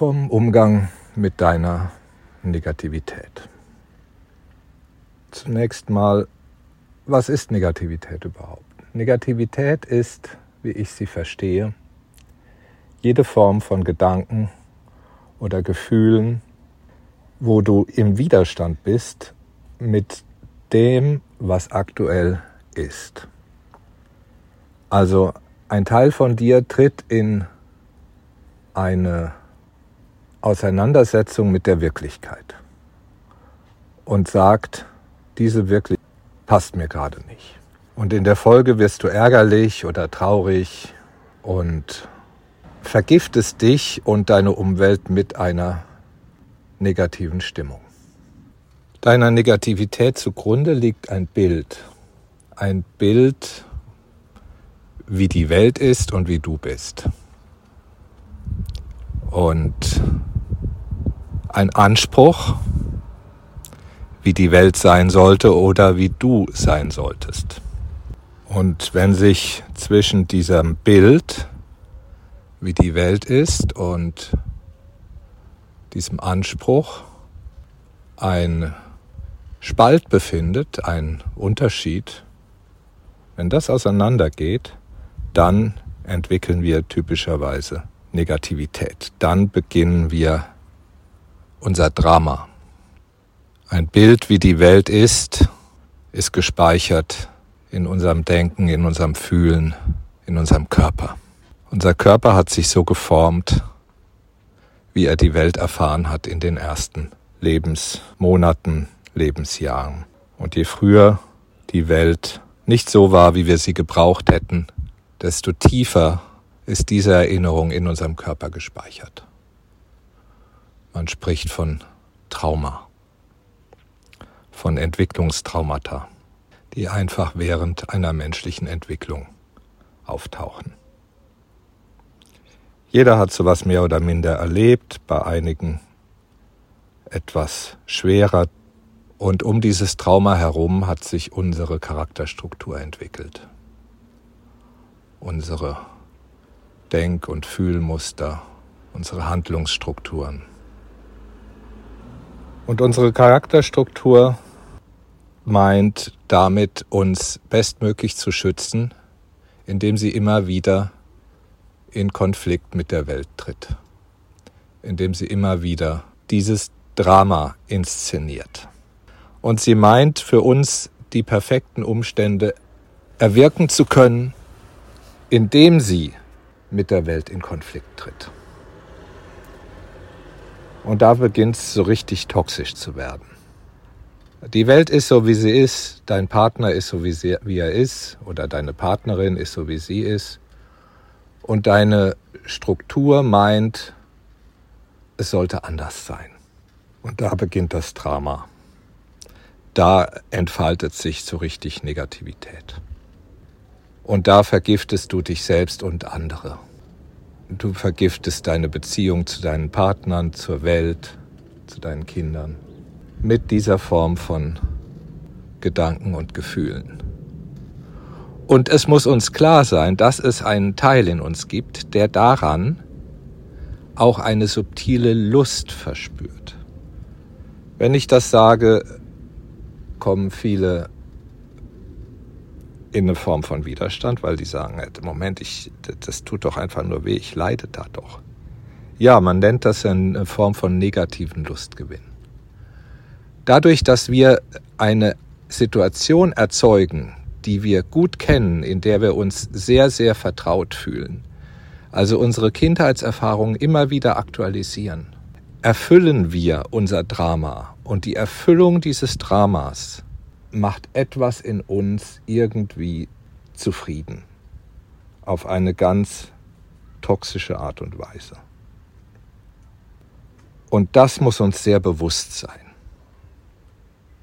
vom Umgang mit deiner Negativität. Zunächst mal, was ist Negativität überhaupt? Negativität ist, wie ich sie verstehe, jede Form von Gedanken oder Gefühlen, wo du im Widerstand bist mit dem, was aktuell ist. Also ein Teil von dir tritt in eine Auseinandersetzung mit der Wirklichkeit und sagt, diese Wirklichkeit passt mir gerade nicht. Und in der Folge wirst du ärgerlich oder traurig und vergiftest dich und deine Umwelt mit einer negativen Stimmung. Deiner Negativität zugrunde liegt ein Bild. Ein Bild, wie die Welt ist und wie du bist. Und ein Anspruch, wie die Welt sein sollte oder wie du sein solltest. Und wenn sich zwischen diesem Bild, wie die Welt ist, und diesem Anspruch ein Spalt befindet, ein Unterschied, wenn das auseinandergeht, dann entwickeln wir typischerweise Negativität. Dann beginnen wir unser Drama. Ein Bild, wie die Welt ist, ist gespeichert in unserem Denken, in unserem Fühlen, in unserem Körper. Unser Körper hat sich so geformt, wie er die Welt erfahren hat in den ersten Lebensmonaten, Lebensjahren. Und je früher die Welt nicht so war, wie wir sie gebraucht hätten, desto tiefer ist diese Erinnerung in unserem Körper gespeichert. Man spricht von Trauma, von Entwicklungstraumata, die einfach während einer menschlichen Entwicklung auftauchen. Jeder hat sowas mehr oder minder erlebt, bei einigen etwas schwerer. Und um dieses Trauma herum hat sich unsere Charakterstruktur entwickelt. Unsere Denk- und Fühlmuster, unsere Handlungsstrukturen. Und unsere Charakterstruktur meint damit, uns bestmöglich zu schützen, indem sie immer wieder in Konflikt mit der Welt tritt, indem sie immer wieder dieses Drama inszeniert. Und sie meint für uns die perfekten Umstände erwirken zu können, indem sie mit der Welt in Konflikt tritt. Und da beginnt es so richtig toxisch zu werden. Die Welt ist so, wie sie ist, dein Partner ist so, wie, sie, wie er ist, oder deine Partnerin ist so, wie sie ist. Und deine Struktur meint, es sollte anders sein. Und da beginnt das Drama. Da entfaltet sich so richtig Negativität. Und da vergiftest du dich selbst und andere. Du vergiftest deine Beziehung zu deinen Partnern, zur Welt, zu deinen Kindern mit dieser Form von Gedanken und Gefühlen. Und es muss uns klar sein, dass es einen Teil in uns gibt, der daran auch eine subtile Lust verspürt. Wenn ich das sage, kommen viele in eine Form von Widerstand, weil die sagen, Moment, ich, das tut doch einfach nur weh, ich leide da doch. Ja, man nennt das eine Form von negativen Lustgewinn. Dadurch, dass wir eine Situation erzeugen, die wir gut kennen, in der wir uns sehr, sehr vertraut fühlen, also unsere Kindheitserfahrungen immer wieder aktualisieren, erfüllen wir unser Drama. Und die Erfüllung dieses Dramas macht etwas in uns irgendwie zufrieden. Auf eine ganz toxische Art und Weise. Und das muss uns sehr bewusst sein.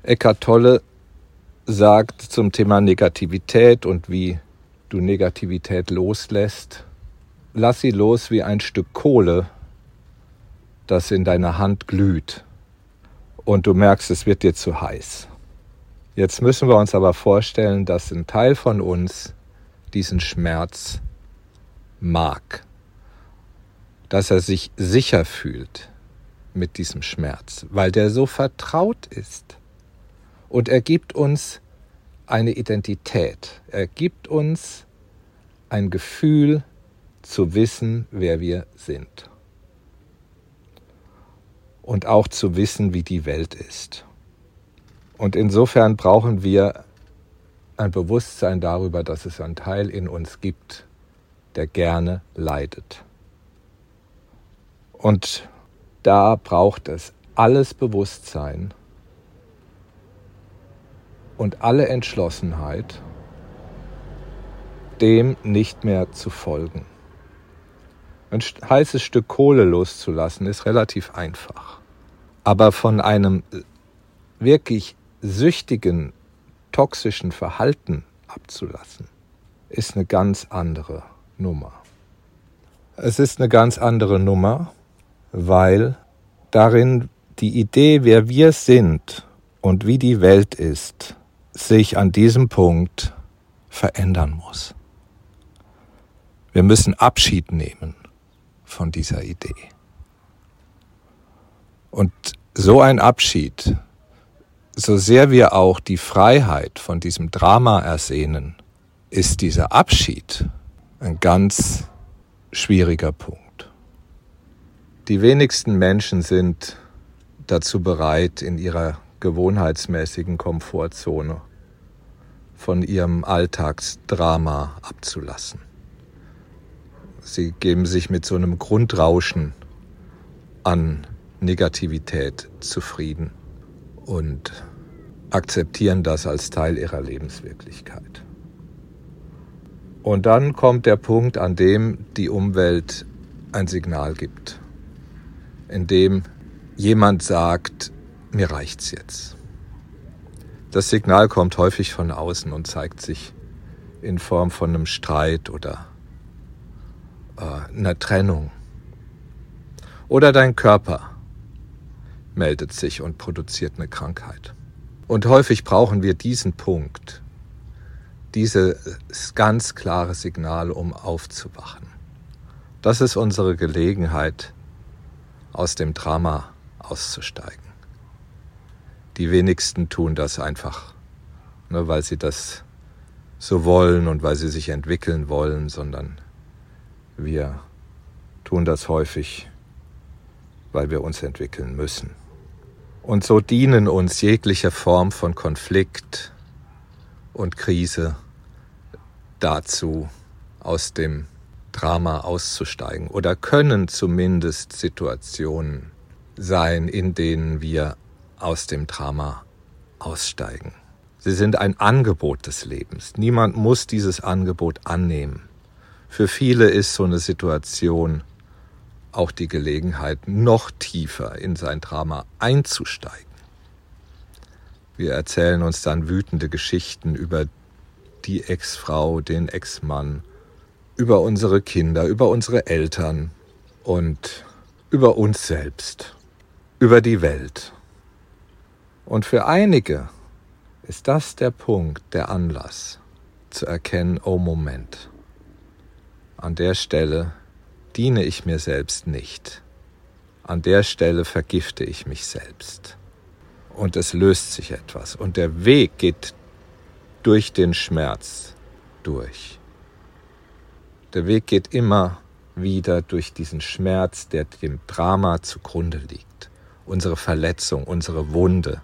Eckart Tolle sagt zum Thema Negativität und wie du Negativität loslässt, lass sie los wie ein Stück Kohle, das in deiner Hand glüht und du merkst, es wird dir zu heiß. Jetzt müssen wir uns aber vorstellen, dass ein Teil von uns diesen Schmerz mag. dass er sich sicher fühlt mit diesem Schmerz, weil der so vertraut ist. Und er gibt uns eine Identität, er gibt uns ein Gefühl zu wissen, wer wir sind. Und auch zu wissen, wie die Welt ist. Und insofern brauchen wir ein Bewusstsein darüber, dass es einen Teil in uns gibt, der gerne leidet. Und da braucht es alles Bewusstsein und alle Entschlossenheit, dem nicht mehr zu folgen. Ein heißes Stück Kohle loszulassen ist relativ einfach. Aber von einem wirklich süchtigen, toxischen Verhalten abzulassen, ist eine ganz andere Nummer. Es ist eine ganz andere Nummer, weil darin die Idee, wer wir sind und wie die Welt ist, sich an diesem Punkt verändern muss. Wir müssen Abschied nehmen von dieser Idee. Und so ein Abschied, so sehr wir auch die Freiheit von diesem Drama ersehnen, ist dieser Abschied ein ganz schwieriger Punkt. Die wenigsten Menschen sind dazu bereit, in ihrer gewohnheitsmäßigen Komfortzone von ihrem Alltagsdrama abzulassen. Sie geben sich mit so einem Grundrauschen an Negativität zufrieden und akzeptieren das als Teil ihrer Lebenswirklichkeit. Und dann kommt der Punkt, an dem die Umwelt ein Signal gibt, in dem jemand sagt, mir reicht's jetzt. Das Signal kommt häufig von außen und zeigt sich in Form von einem Streit oder äh, einer Trennung. Oder dein Körper meldet sich und produziert eine Krankheit. Und häufig brauchen wir diesen Punkt, dieses ganz klare Signal, um aufzuwachen. Das ist unsere Gelegenheit, aus dem Drama auszusteigen. Die wenigsten tun das einfach, nur weil sie das so wollen und weil sie sich entwickeln wollen, sondern wir tun das häufig, weil wir uns entwickeln müssen. Und so dienen uns jegliche Form von Konflikt und Krise dazu, aus dem Drama auszusteigen oder können zumindest Situationen sein, in denen wir aus dem Drama aussteigen. Sie sind ein Angebot des Lebens. Niemand muss dieses Angebot annehmen. Für viele ist so eine Situation auch die Gelegenheit, noch tiefer in sein Drama einzusteigen. Wir erzählen uns dann wütende Geschichten über die Ex-Frau, den Ex-Mann, über unsere Kinder, über unsere Eltern und über uns selbst, über die Welt. Und für einige ist das der Punkt, der Anlass zu erkennen, oh Moment, an der Stelle diene ich mir selbst nicht. An der Stelle vergifte ich mich selbst. Und es löst sich etwas. Und der Weg geht durch den Schmerz durch. Der Weg geht immer wieder durch diesen Schmerz, der dem Drama zugrunde liegt. Unsere Verletzung, unsere Wunde,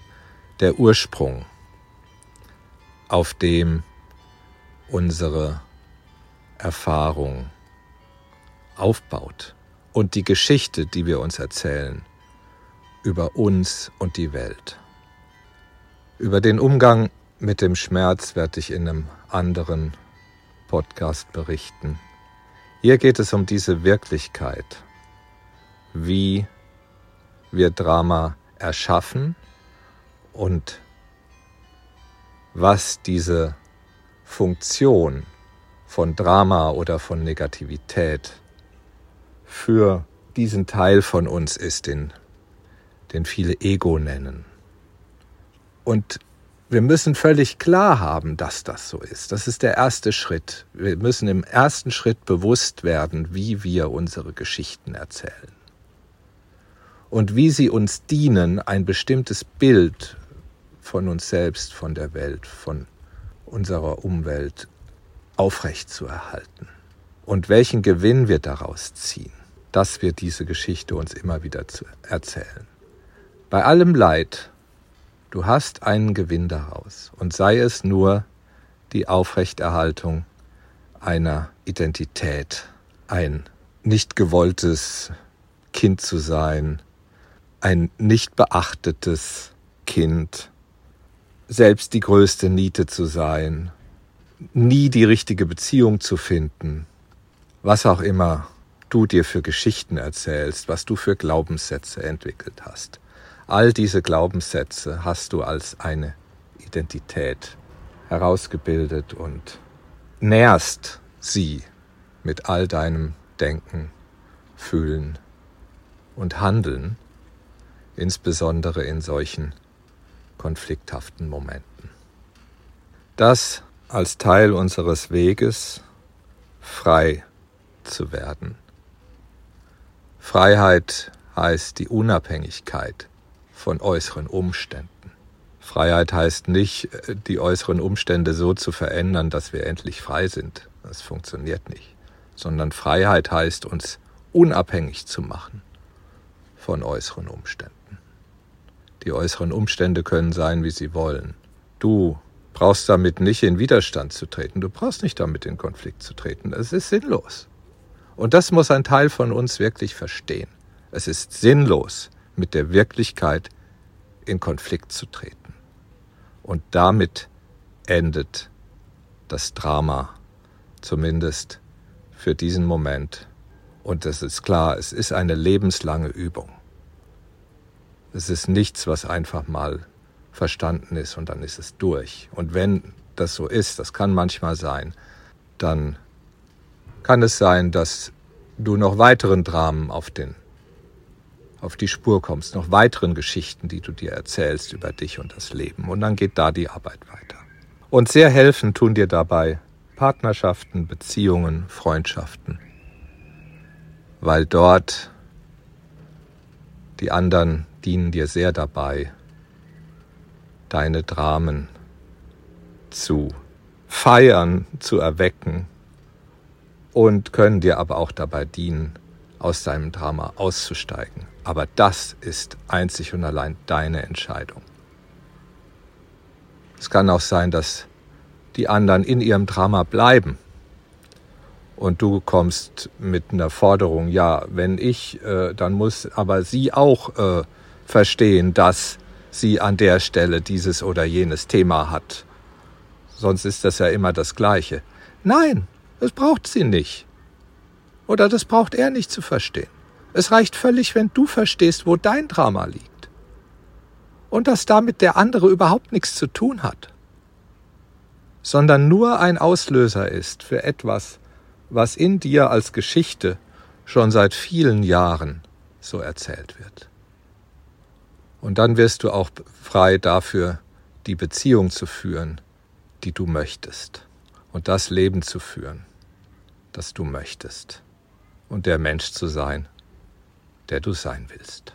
der Ursprung, auf dem unsere Erfahrung aufbaut und die Geschichte, die wir uns erzählen über uns und die Welt. Über den Umgang mit dem Schmerz werde ich in einem anderen Podcast berichten. Hier geht es um diese Wirklichkeit, wie wir Drama erschaffen und was diese Funktion von Drama oder von Negativität für diesen Teil von uns ist, den, den viele Ego nennen. Und wir müssen völlig klar haben, dass das so ist. Das ist der erste Schritt. Wir müssen im ersten Schritt bewusst werden, wie wir unsere Geschichten erzählen. Und wie sie uns dienen, ein bestimmtes Bild von uns selbst, von der Welt, von unserer Umwelt aufrechtzuerhalten. Und welchen Gewinn wir daraus ziehen, dass wir diese Geschichte uns immer wieder erzählen. Bei allem Leid, Du hast einen Gewinn daraus und sei es nur die Aufrechterhaltung einer Identität, ein nicht gewolltes Kind zu sein, ein nicht beachtetes Kind, selbst die größte Niete zu sein, nie die richtige Beziehung zu finden, was auch immer du dir für Geschichten erzählst, was du für Glaubenssätze entwickelt hast. All diese Glaubenssätze hast du als eine Identität herausgebildet und nährst sie mit all deinem Denken, Fühlen und Handeln, insbesondere in solchen konflikthaften Momenten. Das als Teil unseres Weges, frei zu werden. Freiheit heißt die Unabhängigkeit von äußeren Umständen. Freiheit heißt nicht, die äußeren Umstände so zu verändern, dass wir endlich frei sind. Das funktioniert nicht. Sondern Freiheit heißt, uns unabhängig zu machen von äußeren Umständen. Die äußeren Umstände können sein, wie sie wollen. Du brauchst damit nicht in Widerstand zu treten. Du brauchst nicht damit in Konflikt zu treten. Es ist sinnlos. Und das muss ein Teil von uns wirklich verstehen. Es ist sinnlos, mit der Wirklichkeit in Konflikt zu treten. Und damit endet das Drama, zumindest für diesen Moment. Und es ist klar, es ist eine lebenslange Übung. Es ist nichts, was einfach mal verstanden ist und dann ist es durch. Und wenn das so ist, das kann manchmal sein, dann kann es sein, dass du noch weiteren Dramen auf den auf die Spur kommst, noch weiteren Geschichten, die du dir erzählst über dich und das Leben. Und dann geht da die Arbeit weiter. Und sehr helfen tun dir dabei Partnerschaften, Beziehungen, Freundschaften, weil dort die anderen dienen dir sehr dabei, deine Dramen zu feiern, zu erwecken und können dir aber auch dabei dienen, aus deinem Drama auszusteigen. Aber das ist einzig und allein deine Entscheidung. Es kann auch sein, dass die anderen in ihrem Drama bleiben und du kommst mit einer Forderung, ja, wenn ich, äh, dann muss aber sie auch äh, verstehen, dass sie an der Stelle dieses oder jenes Thema hat. Sonst ist das ja immer das Gleiche. Nein, das braucht sie nicht. Oder das braucht er nicht zu verstehen. Es reicht völlig, wenn du verstehst, wo dein Drama liegt. Und dass damit der andere überhaupt nichts zu tun hat, sondern nur ein Auslöser ist für etwas, was in dir als Geschichte schon seit vielen Jahren so erzählt wird. Und dann wirst du auch frei dafür, die Beziehung zu führen, die du möchtest. Und das Leben zu führen, das du möchtest. Und der Mensch zu sein, der du sein willst.